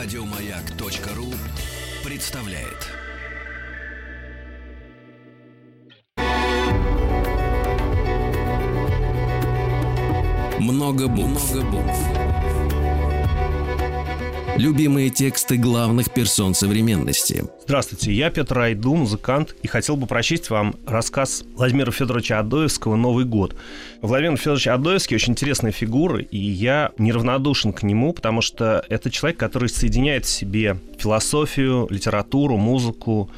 Радиомаяк.ру представляет. Много букв. Много букв. Любимые тексты главных персон современности. Здравствуйте, я Петр Айду, музыкант, и хотел бы прочесть вам рассказ Владимира Федоровича Адоевского «Новый год». Владимир Федорович Адоевский очень интересная фигура, и я неравнодушен к нему, потому что это человек, который соединяет в себе философию, литературу, музыку,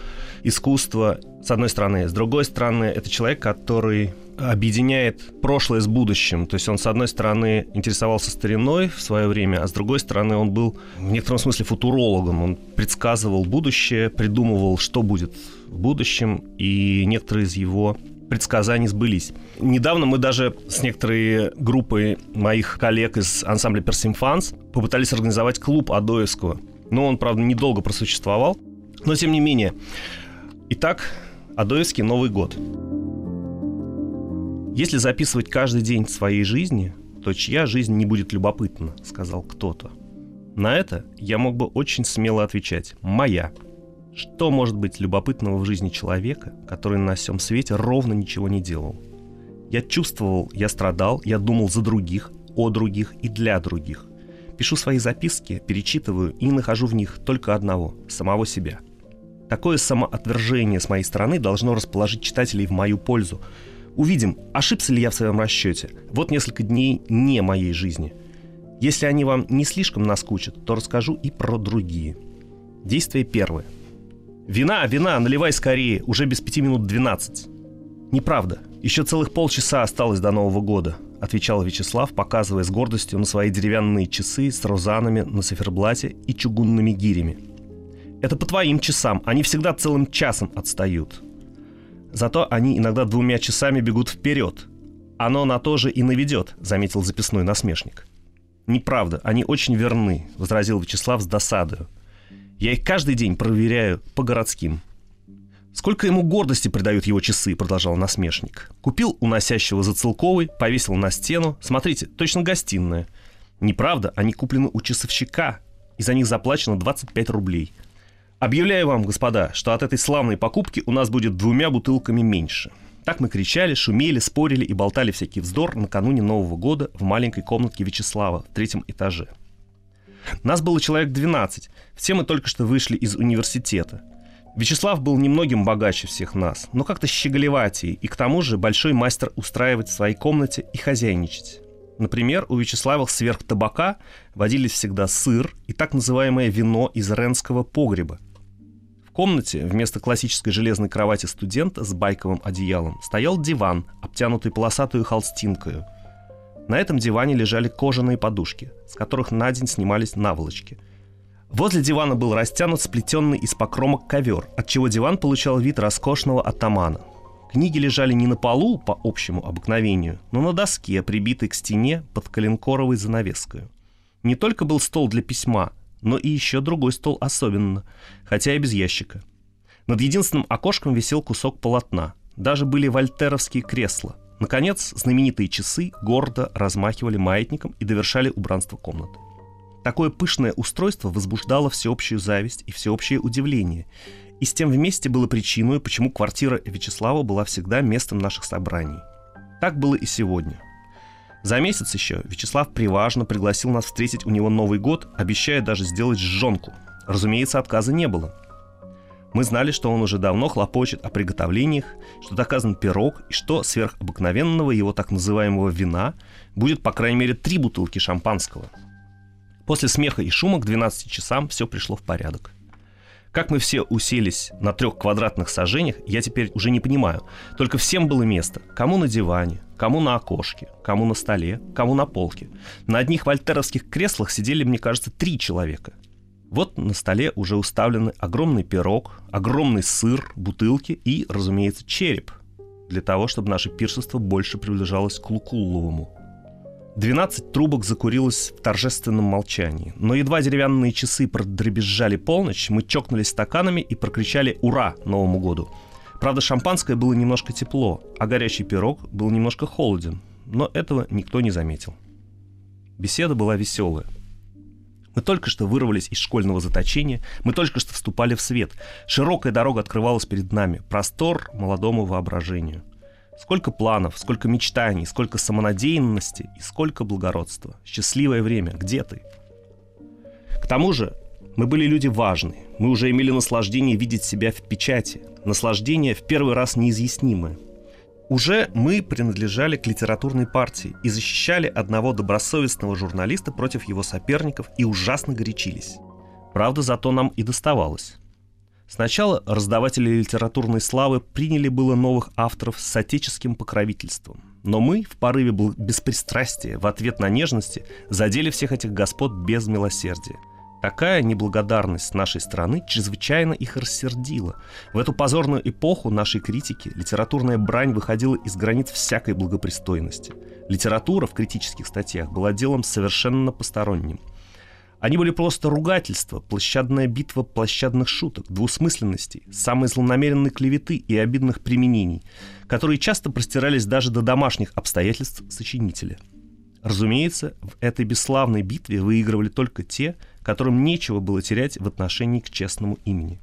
искусство, с одной стороны. С другой стороны, это человек, который объединяет прошлое с будущим. То есть он, с одной стороны, интересовался стариной в свое время, а с другой стороны, он был в некотором смысле футурологом. Он предсказывал будущее, придумывал, что будет в будущем, и некоторые из его предсказаний сбылись. Недавно мы даже с некоторой группой моих коллег из ансамбля Персимфанс попытались организовать клуб Адоевского. Но он, правда, недолго просуществовал. Но, тем не менее. Итак, Адоевский Новый год. Если записывать каждый день своей жизни, то чья жизнь не будет любопытна, сказал кто-то. На это я мог бы очень смело отвечать «моя». Что может быть любопытного в жизни человека, который на всем свете ровно ничего не делал? Я чувствовал, я страдал, я думал за других, о других и для других. Пишу свои записки, перечитываю и нахожу в них только одного – самого себя. Такое самоотвержение с моей стороны должно расположить читателей в мою пользу, Увидим, ошибся ли я в своем расчете. Вот несколько дней не моей жизни. Если они вам не слишком наскучат, то расскажу и про другие. Действие первое. «Вина, вина, наливай скорее, уже без пяти минут двенадцать». «Неправда. Еще целых полчаса осталось до Нового года», — отвечал Вячеслав, показывая с гордостью на свои деревянные часы с розанами на циферблате и чугунными гирями. «Это по твоим часам, они всегда целым часом отстают. Зато они иногда двумя часами бегут вперед. Оно на то же и наведет, заметил записной насмешник. Неправда, они очень верны, возразил Вячеслав с досадою. Я их каждый день проверяю по городским. Сколько ему гордости придают его часы, продолжал насмешник. Купил у носящего за целковый, повесил на стену. Смотрите, точно гостиная. Неправда, они куплены у часовщика, и за них заплачено 25 рублей – Объявляю вам, господа, что от этой славной покупки у нас будет двумя бутылками меньше. Так мы кричали, шумели, спорили и болтали всякий вздор накануне Нового года в маленькой комнатке Вячеслава в третьем этаже. Нас было человек 12, все мы только что вышли из университета. Вячеслав был немногим богаче всех нас, но как-то щеголеватее и к тому же большой мастер устраивать в своей комнате и хозяйничать. Например, у Вячеслава сверх табака водились всегда сыр и так называемое вино из ренского погреба – комнате вместо классической железной кровати студента с байковым одеялом стоял диван, обтянутый полосатую холстинкою. На этом диване лежали кожаные подушки, с которых на день снимались наволочки. Возле дивана был растянут сплетенный из покромок ковер, отчего диван получал вид роскошного атамана. Книги лежали не на полу по общему обыкновению, но на доске, прибитой к стене под коленкоровой занавеской. Не только был стол для письма, но и еще другой стол особенно, хотя и без ящика. Над единственным окошком висел кусок полотна. Даже были вольтеровские кресла. Наконец, знаменитые часы гордо размахивали маятником и довершали убранство комнаты. Такое пышное устройство возбуждало всеобщую зависть и всеобщее удивление, и с тем вместе было причиной, почему квартира Вячеслава была всегда местом наших собраний. Так было и сегодня – за месяц еще Вячеслав приважно пригласил нас встретить у него Новый год, обещая даже сделать жжонку. Разумеется, отказа не было. Мы знали, что он уже давно хлопочет о приготовлениях, что доказан пирог и что сверхобыкновенного его так называемого вина будет по крайней мере три бутылки шампанского. После смеха и шума к 12 часам все пришло в порядок. Как мы все уселись на трех квадратных сажениях, я теперь уже не понимаю. Только всем было место. Кому на диване, кому на окошке, кому на столе, кому на полке. На одних вольтеровских креслах сидели, мне кажется, три человека. Вот на столе уже уставлены огромный пирог, огромный сыр, бутылки и, разумеется, череп. Для того, чтобы наше пиршество больше приближалось к Лукулловому. 12 трубок закурилось в торжественном молчании. Но едва деревянные часы продребезжали полночь, мы чокнулись стаканами и прокричали «Ура!» Новому году. Правда, шампанское было немножко тепло, а горячий пирог был немножко холоден. Но этого никто не заметил. Беседа была веселая. Мы только что вырвались из школьного заточения, мы только что вступали в свет. Широкая дорога открывалась перед нами, простор молодому воображению. Сколько планов, сколько мечтаний, сколько самонадеянности и сколько благородства. Счастливое время, где ты? К тому же, мы были люди важные. Мы уже имели наслаждение видеть себя в печати. Наслаждение в первый раз неизъяснимое. Уже мы принадлежали к литературной партии и защищали одного добросовестного журналиста против его соперников и ужасно горячились. Правда, зато нам и доставалось. Сначала раздаватели литературной славы приняли было новых авторов с отеческим покровительством. Но мы, в порыве беспристрастия, в ответ на нежности, задели всех этих господ без милосердия – Такая неблагодарность нашей стороны чрезвычайно их рассердила. В эту позорную эпоху нашей критики литературная брань выходила из границ всякой благопристойности. Литература в критических статьях была делом совершенно посторонним. Они были просто ругательства, площадная битва площадных шуток, двусмысленностей, самой злонамеренной клеветы и обидных применений, которые часто простирались даже до домашних обстоятельств сочинителя. Разумеется, в этой бесславной битве выигрывали только те, которым нечего было терять в отношении к честному имени.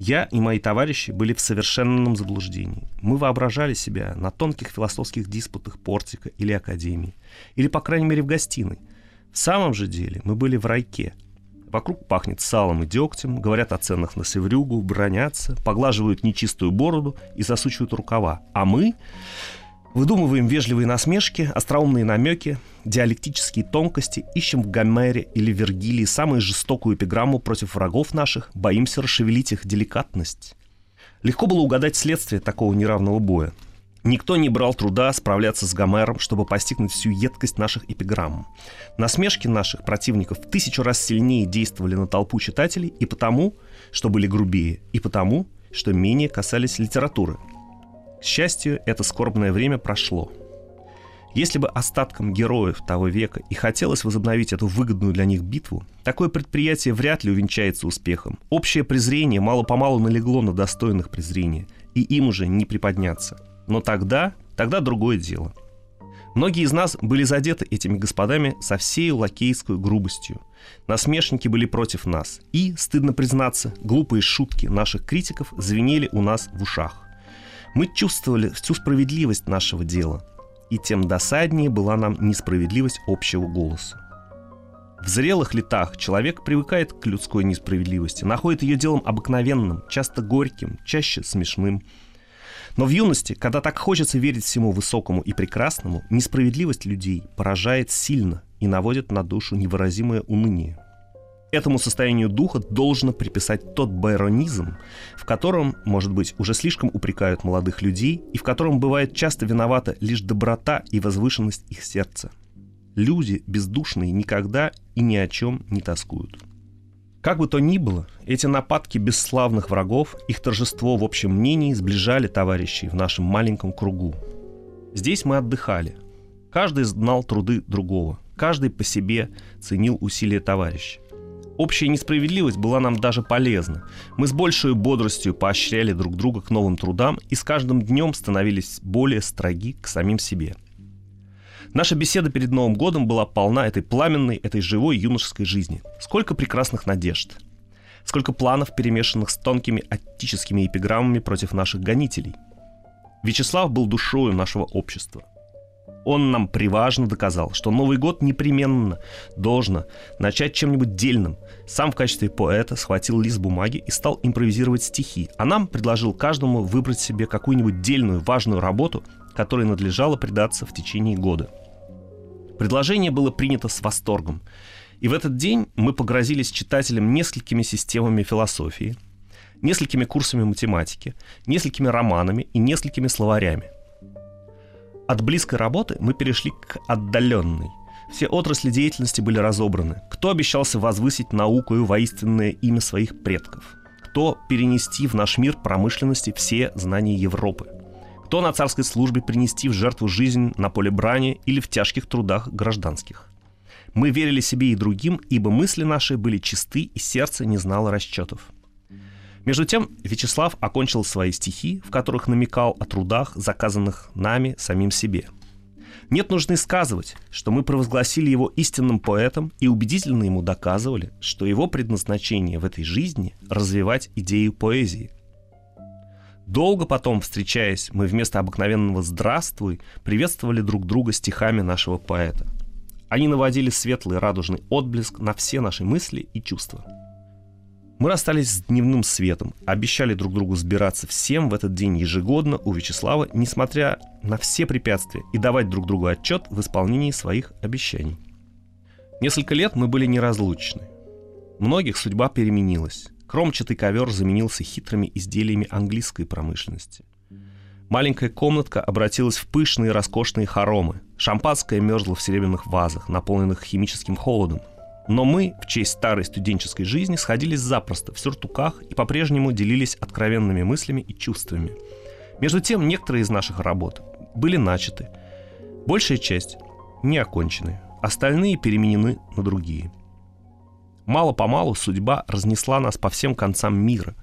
Я и мои товарищи были в совершенном заблуждении. Мы воображали себя на тонких философских диспутах портика или академии, или, по крайней мере, в гостиной. В самом же деле мы были в райке. Вокруг пахнет салом и дегтем, говорят о ценах на севрюгу, бронятся, поглаживают нечистую бороду и засучивают рукава. А мы Выдумываем вежливые насмешки, остроумные намеки, диалектические тонкости, ищем в Гомере или Вергилии самую жестокую эпиграмму против врагов наших, боимся расшевелить их деликатность. Легко было угадать следствие такого неравного боя. Никто не брал труда справляться с Гомером, чтобы постигнуть всю едкость наших эпиграмм. Насмешки наших противников в тысячу раз сильнее действовали на толпу читателей и потому, что были грубее, и потому, что менее касались литературы – к счастью, это скорбное время прошло. Если бы остаткам героев того века и хотелось возобновить эту выгодную для них битву, такое предприятие вряд ли увенчается успехом. Общее презрение мало-помалу налегло на достойных презрения, и им уже не приподняться. Но тогда, тогда другое дело. Многие из нас были задеты этими господами со всей лакейской грубостью. Насмешники были против нас, и, стыдно признаться, глупые шутки наших критиков звенели у нас в ушах. Мы чувствовали всю справедливость нашего дела, и тем досаднее была нам несправедливость общего голоса. В зрелых летах человек привыкает к людской несправедливости, находит ее делом обыкновенным, часто горьким, чаще смешным. Но в юности, когда так хочется верить всему высокому и прекрасному, несправедливость людей поражает сильно и наводит на душу невыразимое уныние – Этому состоянию духа должно приписать тот байронизм, в котором, может быть, уже слишком упрекают молодых людей и в котором бывает часто виновата лишь доброта и возвышенность их сердца. Люди бездушные никогда и ни о чем не тоскуют. Как бы то ни было, эти нападки бесславных врагов, их торжество в общем мнении сближали товарищей в нашем маленьком кругу. Здесь мы отдыхали. Каждый знал труды другого, каждый по себе ценил усилия товарища. Общая несправедливость была нам даже полезна. Мы с большей бодростью поощряли друг друга к новым трудам и с каждым днем становились более строги к самим себе. Наша беседа перед Новым годом была полна этой пламенной, этой живой юношеской жизни. Сколько прекрасных надежд. Сколько планов, перемешанных с тонкими аттическими эпиграммами против наших гонителей. Вячеслав был душою нашего общества – он нам приважно доказал, что Новый год непременно должно начать чем-нибудь дельным. Сам в качестве поэта схватил лист бумаги и стал импровизировать стихи, а нам предложил каждому выбрать себе какую-нибудь дельную, важную работу, которой надлежало предаться в течение года. Предложение было принято с восторгом. И в этот день мы погрозились читателям несколькими системами философии, несколькими курсами математики, несколькими романами и несколькими словарями – от близкой работы мы перешли к отдаленной. Все отрасли деятельности были разобраны. Кто обещался возвысить науку и воинственное имя своих предков? Кто перенести в наш мир промышленности все знания Европы? Кто на царской службе принести в жертву жизнь на поле брани или в тяжких трудах гражданских? Мы верили себе и другим, ибо мысли наши были чисты и сердце не знало расчетов. Между тем, Вячеслав окончил свои стихи, в которых намекал о трудах, заказанных нами самим себе. Нет нужды сказывать, что мы провозгласили его истинным поэтом и убедительно ему доказывали, что его предназначение в этой жизни – развивать идею поэзии. Долго потом, встречаясь, мы вместо обыкновенного «здравствуй» приветствовали друг друга стихами нашего поэта. Они наводили светлый радужный отблеск на все наши мысли и чувства – мы расстались с дневным светом, обещали друг другу сбираться всем в этот день ежегодно у Вячеслава, несмотря на все препятствия, и давать друг другу отчет в исполнении своих обещаний. Несколько лет мы были неразлучны. Многих судьба переменилась. Кромчатый ковер заменился хитрыми изделиями английской промышленности. Маленькая комнатка обратилась в пышные роскошные хоромы. Шампанское мерзло в серебряных вазах, наполненных химическим холодом, но мы в честь старой студенческой жизни сходились запросто в сюртуках и по-прежнему делились откровенными мыслями и чувствами. Между тем, некоторые из наших работ были начаты. Большая часть не окончены, остальные переменены на другие. Мало-помалу судьба разнесла нас по всем концам мира.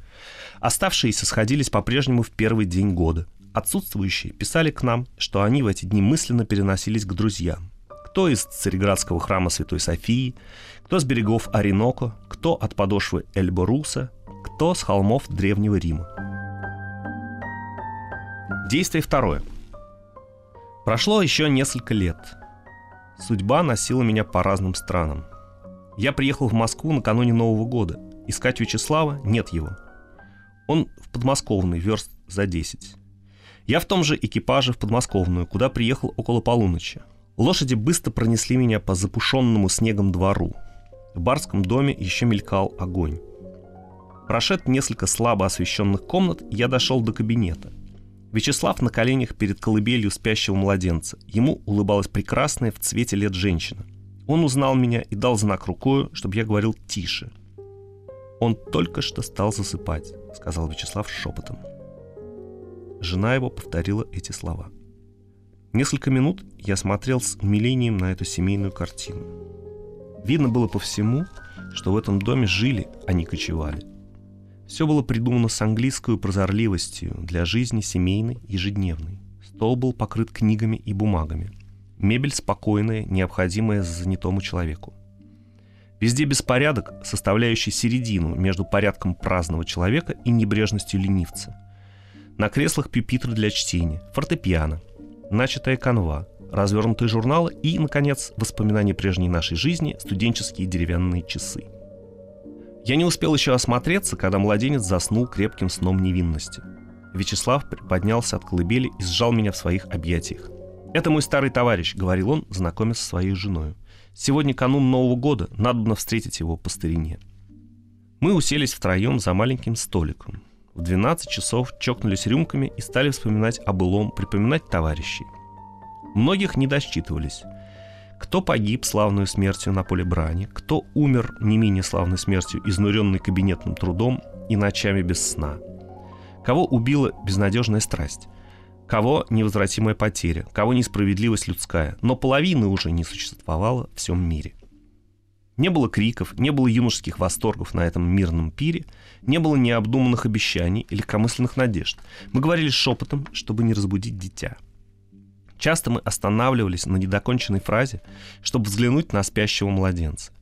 Оставшиеся сходились по-прежнему в первый день года. Отсутствующие писали к нам, что они в эти дни мысленно переносились к друзьям кто из Цареградского храма Святой Софии, кто с берегов Ореноко, кто от подошвы Эльборуса, кто с холмов Древнего Рима. Действие второе. Прошло еще несколько лет. Судьба носила меня по разным странам. Я приехал в Москву накануне Нового года. Искать Вячеслава нет его. Он в подмосковный, верст за 10. Я в том же экипаже в подмосковную, куда приехал около полуночи. Лошади быстро пронесли меня по запушенному снегом двору. В барском доме еще мелькал огонь. Прошед несколько слабо освещенных комнат, я дошел до кабинета. Вячеслав на коленях перед колыбелью спящего младенца. Ему улыбалась прекрасная в цвете лет женщина. Он узнал меня и дал знак рукою, чтобы я говорил тише. «Он только что стал засыпать», — сказал Вячеслав шепотом. Жена его повторила эти слова — Несколько минут я смотрел с умилением на эту семейную картину. Видно было по всему, что в этом доме жили, а не кочевали. Все было придумано с английской прозорливостью для жизни семейной, ежедневной. Стол был покрыт книгами и бумагами. Мебель спокойная, необходимая занятому человеку. Везде беспорядок, составляющий середину между порядком праздного человека и небрежностью ленивца. На креслах пюпитры для чтения, фортепиано – начатая канва, развернутые журналы и, наконец, воспоминания прежней нашей жизни, студенческие деревянные часы. Я не успел еще осмотреться, когда младенец заснул крепким сном невинности. Вячеслав поднялся от колыбели и сжал меня в своих объятиях. «Это мой старый товарищ», — говорил он, знакомясь со своей женой. «Сегодня канун Нового года, надо встретить его по старине». Мы уселись втроем за маленьким столиком. В 12 часов чокнулись рюмками и стали вспоминать о былом, припоминать товарищей. Многих не досчитывались. Кто погиб славную смертью на поле брани, кто умер не менее славной смертью, изнуренный кабинетным трудом и ночами без сна. Кого убила безнадежная страсть, кого невозвратимая потеря, кого несправедливость людская, но половины уже не существовало в всем мире – не было криков, не было юношеских восторгов на этом мирном пире, не было необдуманных обещаний и легкомысленных надежд. Мы говорили шепотом, чтобы не разбудить дитя. Часто мы останавливались на недоконченной фразе, чтобы взглянуть на спящего младенца.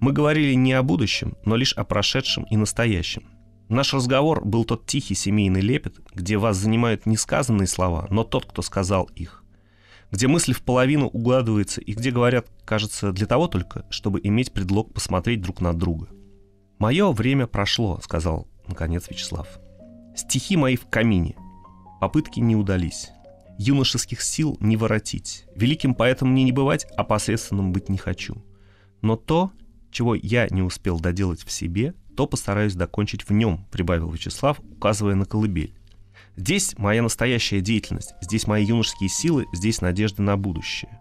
Мы говорили не о будущем, но лишь о прошедшем и настоящем. Наш разговор был тот тихий семейный лепет, где вас занимают не сказанные слова, но тот, кто сказал их где мысль в половину угадывается и где говорят, кажется, для того только, чтобы иметь предлог посмотреть друг на друга. «Мое время прошло», — сказал, наконец, Вячеслав. «Стихи мои в камине. Попытки не удались. Юношеских сил не воротить. Великим поэтом мне не бывать, а посредственным быть не хочу. Но то, чего я не успел доделать в себе, то постараюсь докончить в нем», — прибавил Вячеслав, указывая на колыбель. Здесь моя настоящая деятельность, здесь мои юношеские силы, здесь надежда на будущее.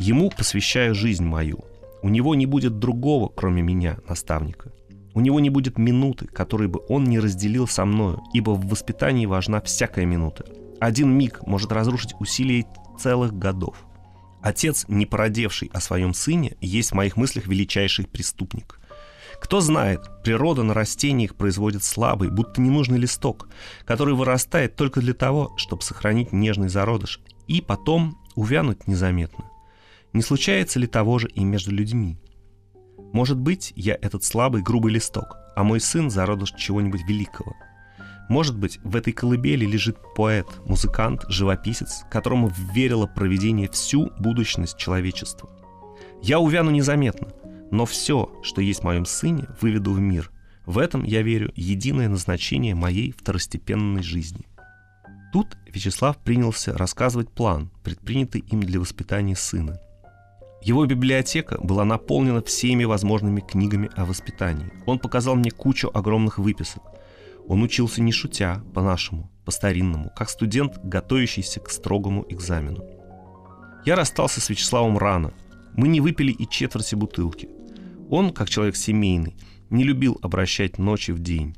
Ему посвящаю жизнь мою. У него не будет другого, кроме меня, наставника. У него не будет минуты, которой бы он не разделил со мною, ибо в воспитании важна всякая минута. Один миг может разрушить усилия целых годов. Отец, не породевший о своем сыне, есть в моих мыслях величайший преступник. Кто знает, природа на растениях производит слабый, будто ненужный листок, который вырастает только для того, чтобы сохранить нежный зародыш, и потом увянуть незаметно. Не случается ли того же и между людьми? Может быть, я этот слабый, грубый листок, а мой сын зародыш чего-нибудь великого. Может быть, в этой колыбели лежит поэт, музыкант, живописец, которому верило проведение всю будущность человечества. Я увяну незаметно, но все, что есть в моем сыне, выведу в мир. В этом, я верю, единое назначение моей второстепенной жизни. Тут Вячеслав принялся рассказывать план, предпринятый им для воспитания сына. Его библиотека была наполнена всеми возможными книгами о воспитании. Он показал мне кучу огромных выписок. Он учился не шутя, по-нашему, по-старинному, как студент, готовящийся к строгому экзамену. Я расстался с Вячеславом рано. Мы не выпили и четверти бутылки. Он, как человек семейный, не любил обращать ночи в день.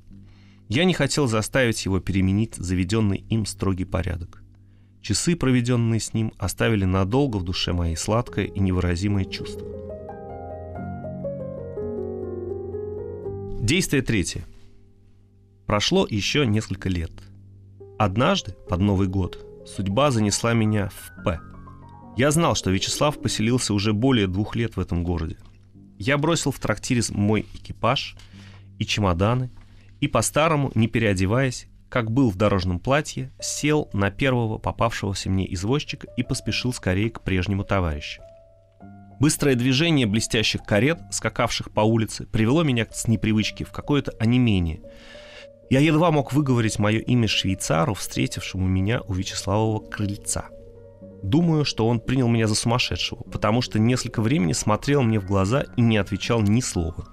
Я не хотел заставить его переменить заведенный им строгий порядок. Часы, проведенные с ним, оставили надолго в душе моей сладкое и невыразимое чувство. Действие третье. Прошло еще несколько лет. Однажды, под Новый год, судьба занесла меня в П. Я знал, что Вячеслав поселился уже более двух лет в этом городе. Я бросил в трактире мой экипаж и чемоданы, и по-старому, не переодеваясь, как был в дорожном платье, сел на первого попавшегося мне извозчика и поспешил скорее к прежнему товарищу. Быстрое движение блестящих карет, скакавших по улице, привело меня с непривычки в какое-то онемение. Я едва мог выговорить мое имя швейцару, встретившему меня у Вячеславова крыльца. Думаю, что он принял меня за сумасшедшего, потому что несколько времени смотрел мне в глаза и не отвечал ни слова.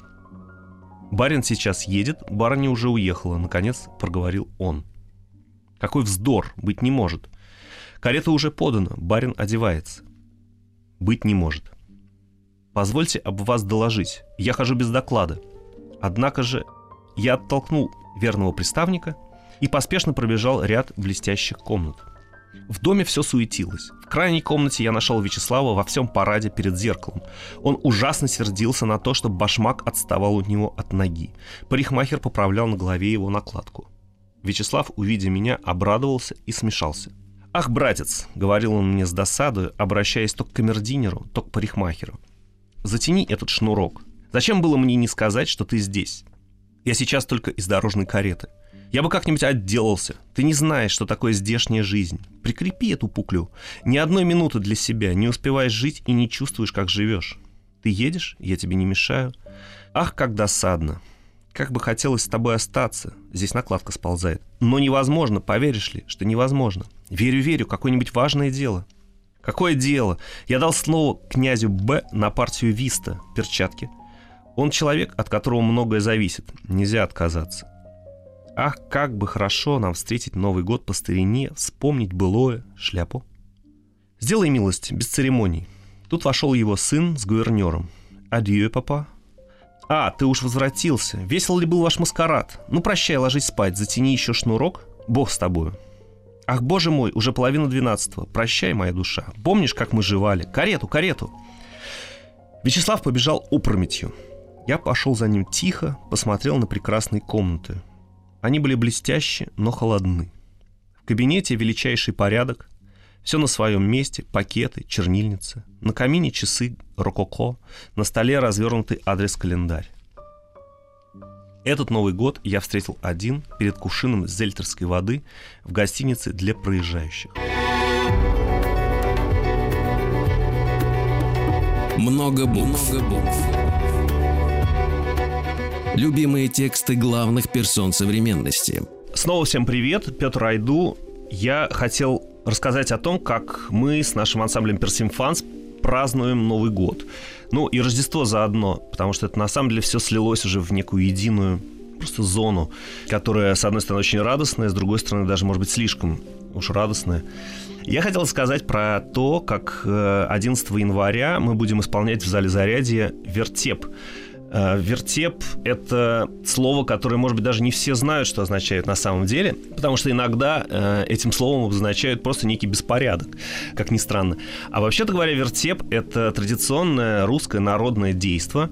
Барин сейчас едет, барыня уже уехала, наконец проговорил он. Какой вздор, быть не может. Карета уже подана, барин одевается. Быть не может. Позвольте об вас доложить. Я хожу без доклада. Однако же я оттолкнул верного приставника и поспешно пробежал ряд блестящих комнат. В доме все суетилось. В крайней комнате я нашел Вячеслава во всем параде перед зеркалом. Он ужасно сердился на то, что башмак отставал от него от ноги. Парикмахер поправлял на голове его накладку. Вячеслав, увидя меня, обрадовался и смешался. «Ах, братец!» — говорил он мне с досадой, обращаясь то к камердинеру, то к парикмахеру. «Затяни этот шнурок. Зачем было мне не сказать, что ты здесь? Я сейчас только из дорожной кареты. Я бы как-нибудь отделался. Ты не знаешь, что такое здешняя жизнь. Прикрепи эту пуклю. Ни одной минуты для себя. Не успеваешь жить и не чувствуешь, как живешь. Ты едешь, я тебе не мешаю. Ах, как досадно. Как бы хотелось с тобой остаться. Здесь накладка сползает. Но невозможно, поверишь ли, что невозможно. Верю, верю, какое-нибудь важное дело. Какое дело? Я дал слово князю Б на партию Виста, перчатки. Он человек, от которого многое зависит. Нельзя отказаться. Ах, как бы хорошо нам встретить Новый год по старине, вспомнить былое, шляпу. Сделай милость, без церемоний. Тут вошел его сын с гувернером. Адью, папа. А, ты уж возвратился. Весел ли был ваш маскарад? Ну, прощай, ложись спать, затяни еще шнурок. Бог с тобою. Ах, боже мой, уже половина двенадцатого. Прощай, моя душа. Помнишь, как мы жевали? Карету, карету. Вячеслав побежал опрометью. Я пошел за ним тихо, посмотрел на прекрасные комнаты. Они были блестящие, но холодны. В кабинете величайший порядок, все на своем месте, пакеты, чернильницы. На камине часы рококо, на столе развернутый адрес-календарь. Этот Новый год я встретил один перед кувшином зельтерской воды в гостинице для проезжающих. Много букв. Много букв. Любимые тексты главных персон современности. Снова всем привет, Петр Айду. Я хотел рассказать о том, как мы с нашим ансамблем Персимфанс празднуем Новый год. Ну и Рождество заодно, потому что это на самом деле все слилось уже в некую единую просто зону, которая, с одной стороны, очень радостная, с другой стороны, даже, может быть, слишком уж радостная. Я хотел сказать про то, как 11 э, января мы будем исполнять в зале зарядья вертеп. Э, вертеп — это слово, которое, может быть, даже не все знают, что означает на самом деле, потому что иногда э, этим словом обозначают просто некий беспорядок, как ни странно. А вообще-то говоря, вертеп — это традиционное русское народное действо,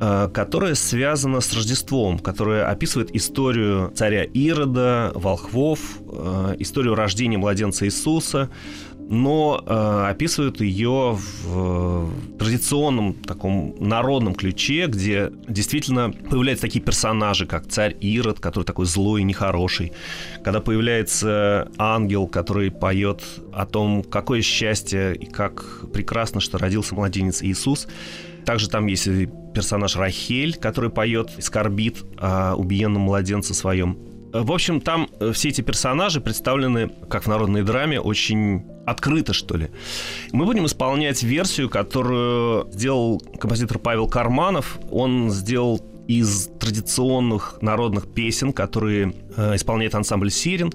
э, которая связана с Рождеством, которая описывает историю царя Ирода, волхвов, историю рождения младенца Иисуса, но э, описывают ее в э, традиционном таком народном ключе, где действительно появляются такие персонажи, как царь Ирод, который такой злой и нехороший, когда появляется ангел, который поет о том, какое счастье и как прекрасно, что родился младенец Иисус. Также там есть персонаж Рахель, который поет и скорбит о убиенном младенце своем. В общем, там э, все эти персонажи представлены, как в народной драме, очень открыто, что ли. Мы будем исполнять версию, которую сделал композитор Павел Карманов. Он сделал из традиционных народных песен, которые э, исполняет ансамбль «Сирен»,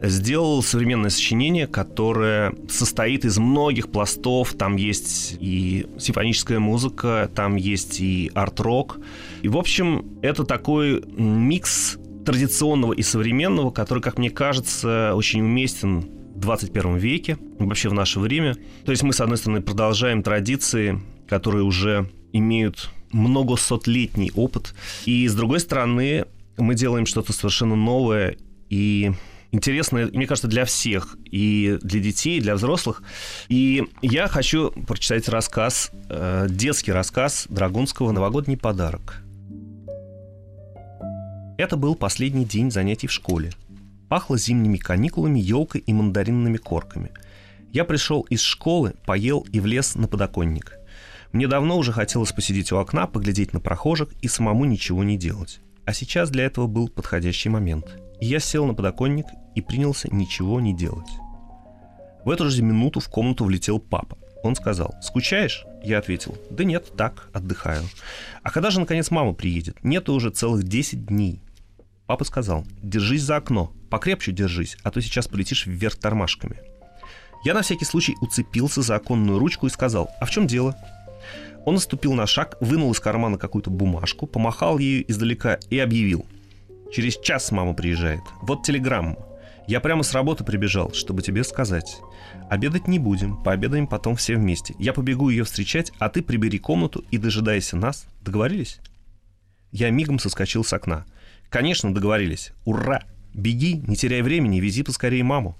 сделал современное сочинение, которое состоит из многих пластов. Там есть и симфоническая музыка, там есть и арт-рок. И, в общем, это такой микс традиционного и современного, который, как мне кажется, очень уместен в 21 веке, вообще в наше время. То есть мы, с одной стороны, продолжаем традиции, которые уже имеют многосотлетний опыт, и с другой стороны, мы делаем что-то совершенно новое и интересное, мне кажется, для всех, и для детей, и для взрослых. И я хочу прочитать рассказ, э, детский рассказ Драгунского «Новогодний подарок». Это был последний день занятий в школе. Пахло зимними каникулами, елкой и мандаринными корками. Я пришел из школы, поел и влез на подоконник. Мне давно уже хотелось посидеть у окна, поглядеть на прохожих и самому ничего не делать. А сейчас для этого был подходящий момент. И я сел на подоконник и принялся ничего не делать. В эту же минуту в комнату влетел папа. Он сказал, «Скучаешь?» Я ответил, «Да нет, так, отдыхаю». «А когда же, наконец, мама приедет?» «Нет, уже целых 10 дней». Папа сказал, «Держись за окно, покрепче держись, а то сейчас полетишь вверх тормашками». Я на всякий случай уцепился за оконную ручку и сказал, «А в чем дело?» Он наступил на шаг, вынул из кармана какую-то бумажку, помахал ею издалека и объявил. «Через час мама приезжает. Вот телеграмма. Я прямо с работы прибежал, чтобы тебе сказать. Обедать не будем, пообедаем потом все вместе. Я побегу ее встречать, а ты прибери комнату и дожидайся нас. Договорились?» Я мигом соскочил с окна. «Конечно, договорились. Ура! Беги, не теряй времени, вези поскорее маму».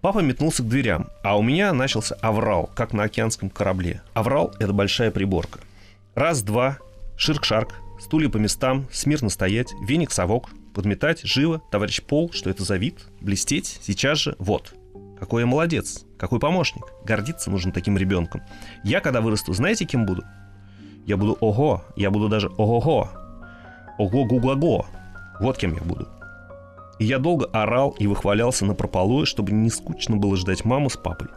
Папа метнулся к дверям, а у меня начался аврал, как на океанском корабле. Аврал — это большая приборка. Раз, два, ширк-шарк, стулья по местам, смирно стоять, веник-совок, подметать, живо, товарищ Пол, что это за вид, блестеть, сейчас же, вот. Какой я молодец, какой помощник. Гордиться нужно таким ребенком. Я, когда вырасту, знаете, кем буду? Я буду ого, я буду даже ого-го. Ого-гу-го-го. Вот кем я буду. И я долго орал и выхвалялся на прополую, чтобы не скучно было ждать маму с папой.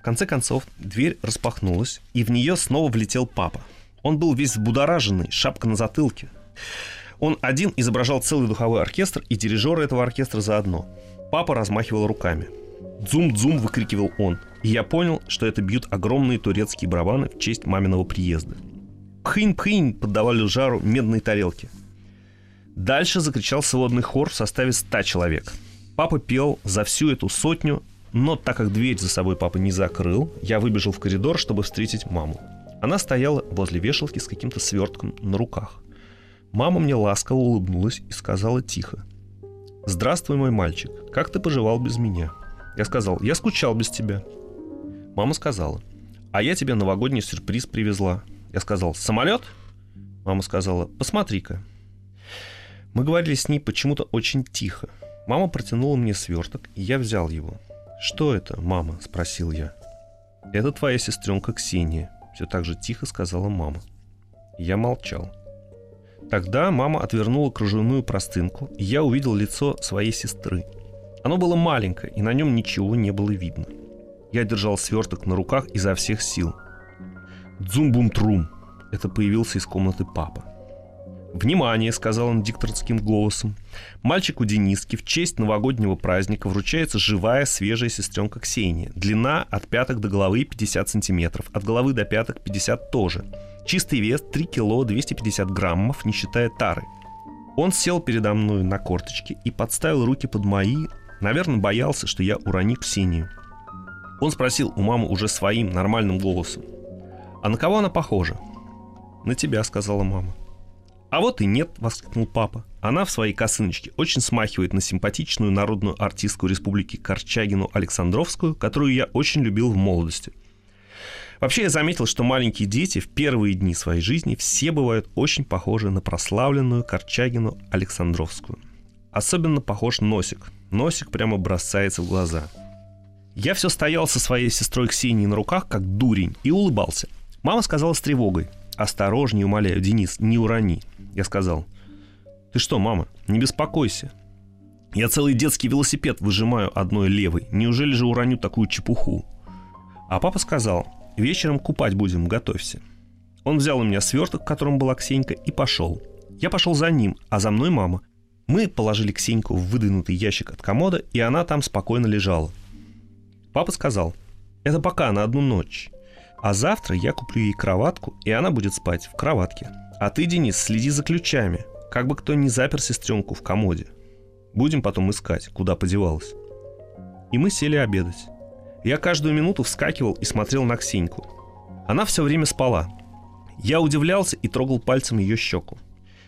В конце концов, дверь распахнулась, и в нее снова влетел папа. Он был весь взбудораженный, шапка на затылке. Он один изображал целый духовой оркестр и дирижера этого оркестра заодно. Папа размахивал руками. «Дзум-дзум!» — выкрикивал он. И я понял, что это бьют огромные турецкие барабаны в честь маминого приезда. «Пхынь-пхынь!» — поддавали жару медные тарелки. Дальше закричал сводный хор в составе ста человек. Папа пел за всю эту сотню, но так как дверь за собой папа не закрыл, я выбежал в коридор, чтобы встретить маму. Она стояла возле вешалки с каким-то свертком на руках. Мама мне ласково улыбнулась и сказала тихо. «Здравствуй, мой мальчик. Как ты поживал без меня?» Я сказал, «Я скучал без тебя». Мама сказала, «А я тебе новогодний сюрприз привезла». Я сказал, «Самолет?» Мама сказала, «Посмотри-ка». Мы говорили с ней почему-то очень тихо. Мама протянула мне сверток, и я взял его. «Что это, мама?» – спросил я. «Это твоя сестренка Ксения», – все так же тихо сказала мама. Я молчал. Тогда мама отвернула кружевную простынку, и я увидел лицо своей сестры. Оно было маленькое, и на нем ничего не было видно. Я держал сверток на руках изо всех сил. «Дзум-бум-трум!» Это появился из комнаты папа. «Внимание!» — сказал он дикторским голосом. «Мальчику Дениски в честь новогоднего праздника вручается живая свежая сестренка Ксения. Длина от пяток до головы 50 сантиметров, от головы до пяток 50 тоже. Чистый вес 3 кило 250 граммов, не считая тары. Он сел передо мной на корточки и подставил руки под мои, наверное, боялся, что я уроню Ксению. Он спросил у мамы уже своим нормальным голосом. «А на кого она похожа?» «На тебя», — сказала мама. «А вот и нет», — воскликнул папа. Она в своей косыночке очень смахивает на симпатичную народную артистку Республики Корчагину Александровскую, которую я очень любил в молодости. Вообще я заметил, что маленькие дети в первые дни своей жизни все бывают очень похожи на прославленную Корчагину Александровскую. Особенно похож носик. Носик прямо бросается в глаза. Я все стоял со своей сестрой Ксенией на руках, как дурень, и улыбался. Мама сказала с тревогой. «Осторожнее, умоляю, Денис, не урони». Я сказал, «Ты что, мама, не беспокойся. Я целый детский велосипед выжимаю одной левой. Неужели же уроню такую чепуху?» А папа сказал, «Вечером купать будем, готовься». Он взял у меня сверток, в котором была Ксенька, и пошел. Я пошел за ним, а за мной мама. Мы положили Ксеньку в выдвинутый ящик от комода, и она там спокойно лежала. Папа сказал, «Это пока на одну ночь. А завтра я куплю ей кроватку, и она будет спать в кроватке. А ты, Денис, следи за ключами, как бы кто не запер сестренку в комоде. Будем потом искать, куда подевалась. И мы сели обедать. Я каждую минуту вскакивал и смотрел на Ксеньку. Она все время спала. Я удивлялся и трогал пальцем ее щеку.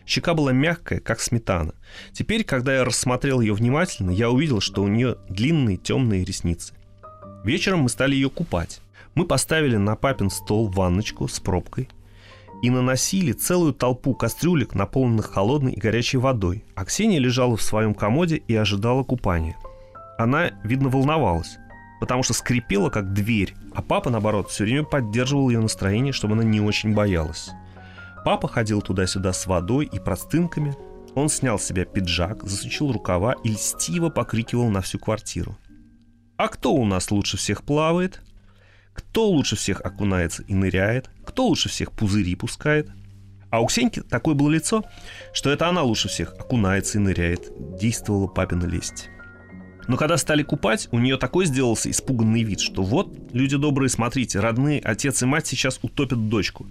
Щека была мягкая, как сметана. Теперь, когда я рассмотрел ее внимательно, я увидел, что у нее длинные темные ресницы. Вечером мы стали ее купать. Мы поставили на папин стол ванночку с пробкой и наносили целую толпу кастрюлек, наполненных холодной и горячей водой, а Ксения лежала в своем комоде и ожидала купания. Она, видно, волновалась, потому что скрипела, как дверь, а папа, наоборот, все время поддерживал ее настроение, чтобы она не очень боялась. Папа ходил туда-сюда с водой и простынками, он снял с себя пиджак, засучил рукава и льстиво покрикивал на всю квартиру. «А кто у нас лучше всех плавает? Кто лучше всех окунается и ныряет? Кто лучше всех пузыри пускает? А у Ксеньки такое было лицо, что это она лучше всех окунается и ныряет. Действовала папина лесть. Но когда стали купать, у нее такой сделался испуганный вид, что вот, люди добрые, смотрите, родные, отец и мать сейчас утопят дочку.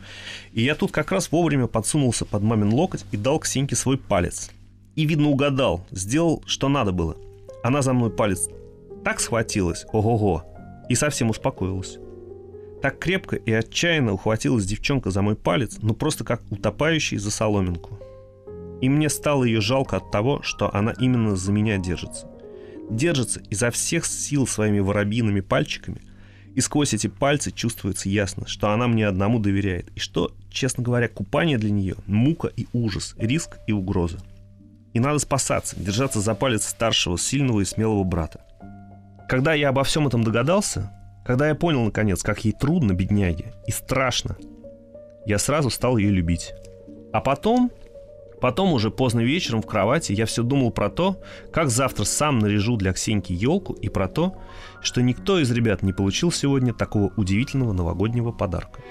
И я тут как раз вовремя подсунулся под мамин локоть и дал Ксеньке свой палец. И, видно, угадал, сделал, что надо было. Она за мной палец так схватилась, ого-го, и совсем успокоилась. Так крепко и отчаянно ухватилась девчонка за мой палец, ну просто как утопающий за соломинку. И мне стало ее жалко от того, что она именно за меня держится. Держится изо всех сил своими воробьиными пальчиками, и сквозь эти пальцы чувствуется ясно, что она мне одному доверяет, и что, честно говоря, купание для нее – мука и ужас, риск и угроза. И надо спасаться, держаться за палец старшего, сильного и смелого брата. Когда я обо всем этом догадался, когда я понял, наконец, как ей трудно, бедняге, и страшно, я сразу стал ее любить. А потом, потом уже поздно вечером в кровати я все думал про то, как завтра сам наряжу для Ксеньки елку и про то, что никто из ребят не получил сегодня такого удивительного новогоднего подарка.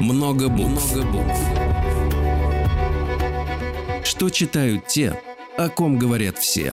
Много букв. Много букв. Что читают те, о ком говорят все.